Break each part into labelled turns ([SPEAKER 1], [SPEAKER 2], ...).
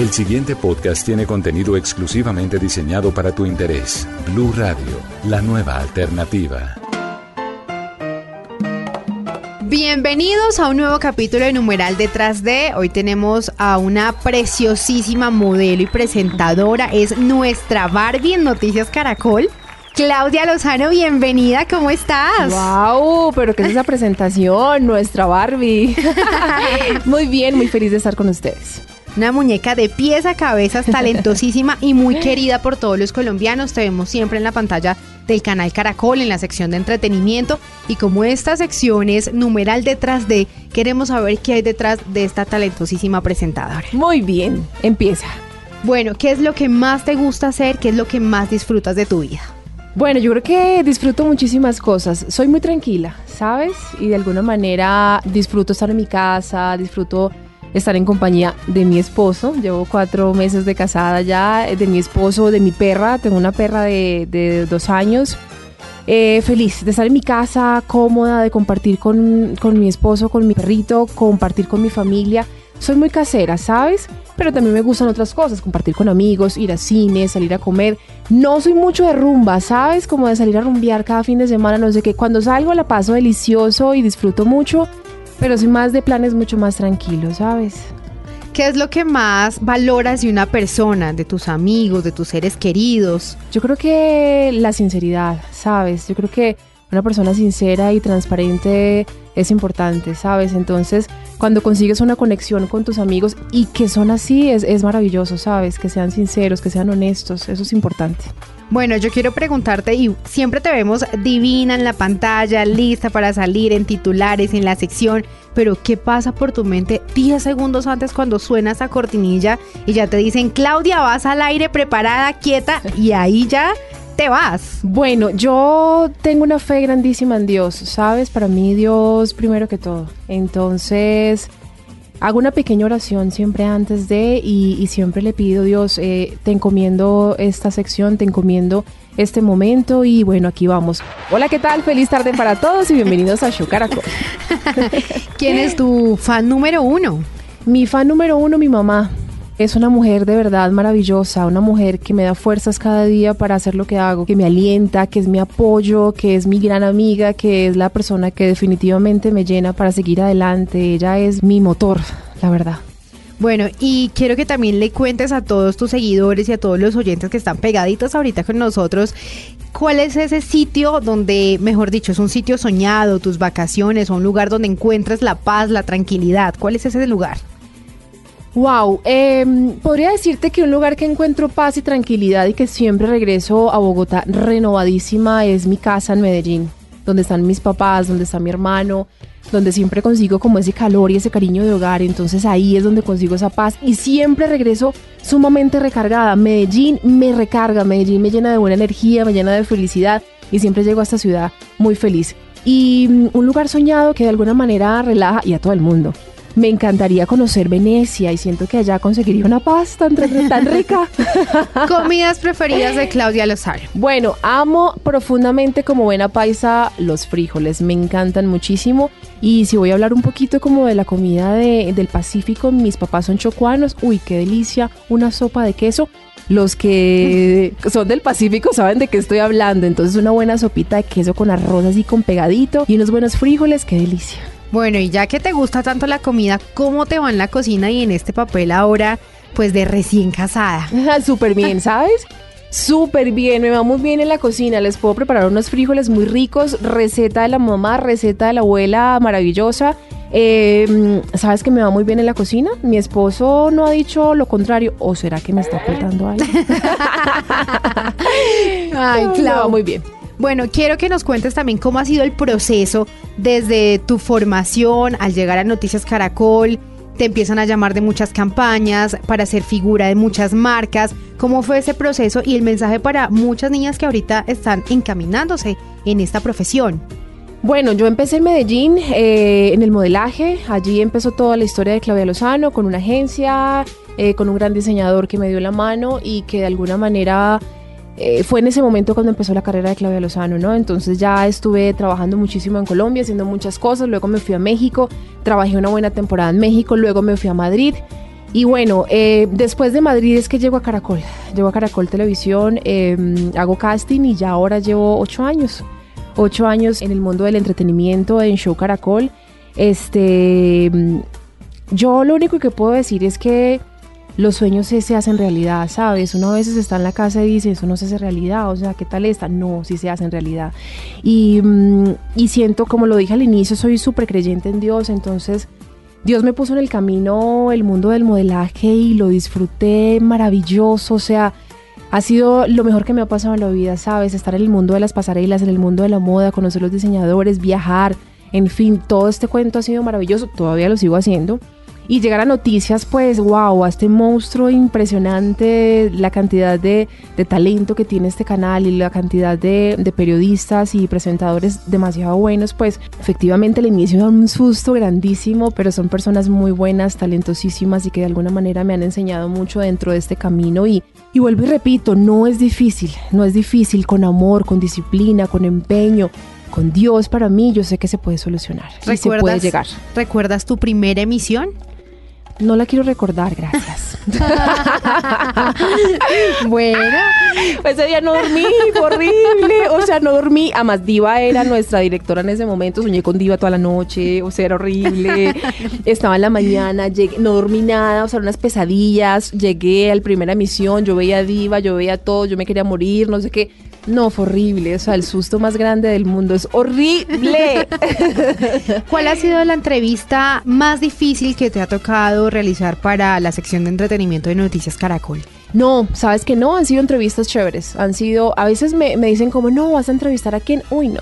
[SPEAKER 1] El siguiente podcast tiene contenido exclusivamente diseñado para tu interés. Blue Radio, la nueva alternativa.
[SPEAKER 2] Bienvenidos a un nuevo capítulo de Numeral Detrás de. Hoy tenemos a una preciosísima modelo y presentadora. Es nuestra Barbie en Noticias Caracol. Claudia Lozano, bienvenida, ¿cómo estás?
[SPEAKER 3] ¡Wow! Pero ¿qué es esa presentación? Nuestra Barbie. muy bien, muy feliz de estar con ustedes.
[SPEAKER 2] Una muñeca de pies a cabezas, talentosísima y muy querida por todos los colombianos. Te vemos siempre en la pantalla del canal Caracol, en la sección de entretenimiento. Y como esta sección es numeral detrás de, queremos saber qué hay detrás de esta talentosísima presentadora.
[SPEAKER 3] Muy bien, empieza.
[SPEAKER 2] Bueno, ¿qué es lo que más te gusta hacer? ¿Qué es lo que más disfrutas de tu vida?
[SPEAKER 3] Bueno, yo creo que disfruto muchísimas cosas. Soy muy tranquila, ¿sabes? Y de alguna manera disfruto estar en mi casa, disfruto estar en compañía de mi esposo. Llevo cuatro meses de casada ya, de mi esposo, de mi perra. Tengo una perra de, dos años. Eh, feliz de estar en mi casa, cómoda, de compartir con, con mi esposo, con mi perrito, compartir con mi familia. Soy muy casera, ¿sabes? Pero también me gustan otras cosas, compartir con amigos, ir a cine, salir a comer. No soy mucho de rumba, ¿sabes? Como de salir a rumbear cada fin de semana, no sé qué. Cuando salgo la paso delicioso y disfruto mucho, pero soy más de planes mucho más tranquilos, ¿sabes?
[SPEAKER 2] ¿Qué es lo que más valoras de una persona, de tus amigos, de tus seres queridos?
[SPEAKER 3] Yo creo que la sinceridad, ¿sabes? Yo creo que una persona sincera y transparente es importante, ¿sabes? Entonces, cuando consigues una conexión con tus amigos y que son así, es, es maravilloso, ¿sabes? Que sean sinceros, que sean honestos, eso es importante.
[SPEAKER 2] Bueno, yo quiero preguntarte, y siempre te vemos divina en la pantalla, lista para salir en titulares, en la sección, pero ¿qué pasa por tu mente 10 segundos antes cuando suena esa cortinilla y ya te dicen, Claudia, vas al aire preparada, quieta, y ahí ya te vas?
[SPEAKER 3] Bueno, yo tengo una fe grandísima en Dios, ¿sabes? Para mí Dios primero que todo. Entonces, hago una pequeña oración siempre antes de y, siempre le pido, Dios, eh, te encomiendo esta sección, te encomiendo este momento y bueno, aquí vamos. Hola, ¿qué tal? Feliz tarde para todos y bienvenidos a Show Caracol.
[SPEAKER 2] ¿Quién es tu fan número uno?
[SPEAKER 3] Mi fan número uno, mi mamá. Es una mujer de verdad maravillosa, una mujer que me da fuerzas cada día para hacer lo que hago, que me alienta, que es mi apoyo, que es mi gran amiga, que es la persona que definitivamente me llena para seguir adelante. Ella es mi motor, la verdad.
[SPEAKER 2] Bueno, y quiero que también le cuentes a todos tus seguidores y a todos los oyentes que están pegaditos ahorita con nosotros, ¿cuál es ese sitio donde, mejor dicho, es un sitio soñado, tus vacaciones, o un lugar donde encuentres la paz, la tranquilidad? ¿Cuál es ese lugar?
[SPEAKER 3] Wow, em, podría decirte que un lugar que encuentro paz y tranquilidad y que siempre regreso a Bogotá renovadísima es mi casa en Medellín, donde están mis papás, donde está mi hermano, donde siempre consigo como ese calor y ese cariño de hogar, entonces ahí es donde consigo esa paz y siempre regreso sumamente recargada. Medellín me recarga, Medellín me llena de buena energía, me llena de felicidad y siempre llego a esta ciudad muy feliz. Y mm, un lugar soñado que de alguna manera relaja y a todo el mundo me encantaría conocer Venecia y siento que allá conseguiría una pasta tan, rica.
[SPEAKER 2] Comidas preferidas de Claudia Lozano.
[SPEAKER 3] Bueno, amo profundamente como buena paisa los frijoles, me encantan muchísimo. Y si voy a hablar un poquito como de la comida del Pacífico, mis papás son chocuanos, uy, qué delicia, una sopa de queso. Los que son del Pacífico saben de qué estoy hablando, entonces una buena sopita de queso con arroz así con pegadito y unos buenos frijoles, qué delicia.
[SPEAKER 2] Bueno, y ya que te gusta tanto la comida, ¿cómo te va en la cocina y en este papel ahora, pues de recién casada?
[SPEAKER 3] Súper bien, ¿sabes? Súper bien, me va muy bien en la cocina. Les puedo preparar unos frijoles muy ricos, receta de la mamá, receta de la abuela maravillosa. Em, ¿Sabes que me va muy bien en la cocina? Mi esposo no ha dicho lo contrario. ¿O será que me está ocultando algo?
[SPEAKER 2] Ay, claro.
[SPEAKER 3] muy bien.
[SPEAKER 2] Bueno, quiero que nos cuentes también cómo ha sido el proceso desde tu formación al llegar a Noticias Caracol. Te empiezan a llamar de muchas campañas para ser figura de muchas marcas. ¿Cómo fue ese proceso y el mensaje para muchas niñas que ahorita están encaminándose en esta profesión?
[SPEAKER 3] Bueno, yo empecé en Medellín eh, en el modelaje. Allí empezó toda la historia de Claudia Lozano con una agencia, eh, con un gran diseñador que me dio la mano y que de alguna manera eh, fue en ese momento cuando empezó la carrera de Claudia Lozano, ¿no? Entonces ya estuve trabajando muchísimo en Colombia, haciendo muchas cosas, luego me fui a México, trabajé una buena temporada en México, luego me fui a Madrid Y bueno, eh, después de Madrid es que llego a Caracol. Llego a Caracol Televisión, em, hago casting y ya ahora llevo ocho años. Ocho años en el mundo del entretenimiento en Show Caracol. Este, yo lo único que puedo decir es que los sueños se, se, hacen realidad, ¿sabes? Uno a veces está en la casa y dice, eso no se hace realidad, o sea, ¿qué tal está? No, sí se hace en realidad. Y, mm, y siento, como lo dije al inicio, soy súper creyente en Dios, entonces Dios me puso en el camino el mundo del modelaje y lo disfruté maravilloso, o sea, ha sido lo mejor que me ha pasado en la vida, ¿sabes? Estar en el mundo de las pasarelas, en el mundo de la moda, conocer los diseñadores, viajar, en fin, todo este cuento ha sido maravilloso, todavía lo sigo haciendo y llegar a noticias, pues, wow, a este monstruo impresionante, la cantidad de, talento que tiene este canal y la cantidad de, periodistas y presentadores demasiado buenos, pues, efectivamente el inicio da un susto grandísimo, pero son personas muy buenas, talentosísimas y que de alguna manera me han enseñado mucho dentro de este camino. Y, y vuelvo y repito, no es difícil, no es difícil, con amor, con disciplina, con empeño, con Dios para mí, yo sé que se puede solucionar y se puede llegar.
[SPEAKER 2] ¿Recuerdas tu primera emisión?
[SPEAKER 3] No la quiero recordar, gracias.
[SPEAKER 2] bueno,
[SPEAKER 3] ese día no dormí, horrible. O sea, no dormí. Además, Diva era nuestra directora en ese momento. Soñé con Diva toda la noche. O sea, era horrible. Estaba en la mañana, llegué, no dormí nada. O sea, unas pesadillas. Llegué a la primera emisión. Yo veía a Diva, yo veía todo. Yo me quería morir, no sé qué no, fue horrible. O sea, el susto más grande del mundo es horrible.
[SPEAKER 2] ¿Cuál ha sido la entrevista más difícil que te ha tocado realizar para la sección de entretenimiento de Noticias Caracol?
[SPEAKER 3] No, sabes que no, han sido entrevistas chéveres. Han sido, a veces me, me dicen como, no, vas a entrevistar a quién. Uy, no.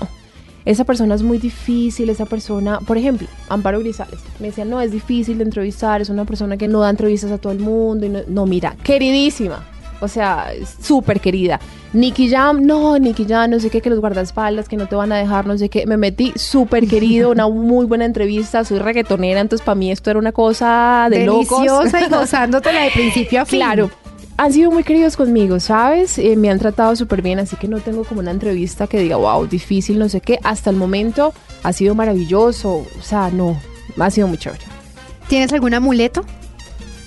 [SPEAKER 3] Esa persona es muy difícil, esa persona, por ejemplo, Amparo Grisales, me decían, no, es difícil de entrevistar, es una persona que no da entrevistas a todo el mundo. Y no, no mira, queridísima, o sea, súper querida. Nicky Jam, no, Nicky Jam, no sé qué, que los guardaespaldas, que no te van a dejar, no sé qué. Me metí súper querido, una muy buena entrevista, soy reggaetonera, entonces para mí esto era una cosa de
[SPEAKER 2] Deliciosa y gozándotela de principio a fin.
[SPEAKER 3] Claro. Han sido muy queridos conmigo, ¿sabes? Eh, me han tratado súper bien, así que no tengo como una entrevista que diga, wow, difícil, no sé qué. Hasta el momento ha sido maravilloso, o sea, no, ha sido muy chévere.
[SPEAKER 2] ¿Tienes algún amuleto?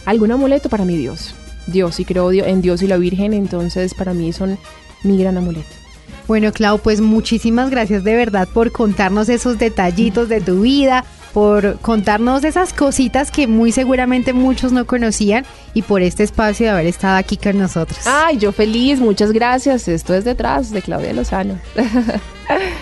[SPEAKER 3] ¿Algún amuleto para mi Dios? Dios y creo en Dios y la Virgen, entonces para mí son mi gran amuleto.
[SPEAKER 2] Bueno, Clau, pues muchísimas gracias de verdad por contarnos esos detallitos de tu vida, por contarnos esas cositas que muy seguramente muchos no conocían y por este espacio de haber estado aquí con nosotros.
[SPEAKER 3] Ay, yo feliz, muchas gracias. Esto es detrás de Claudia Lozano.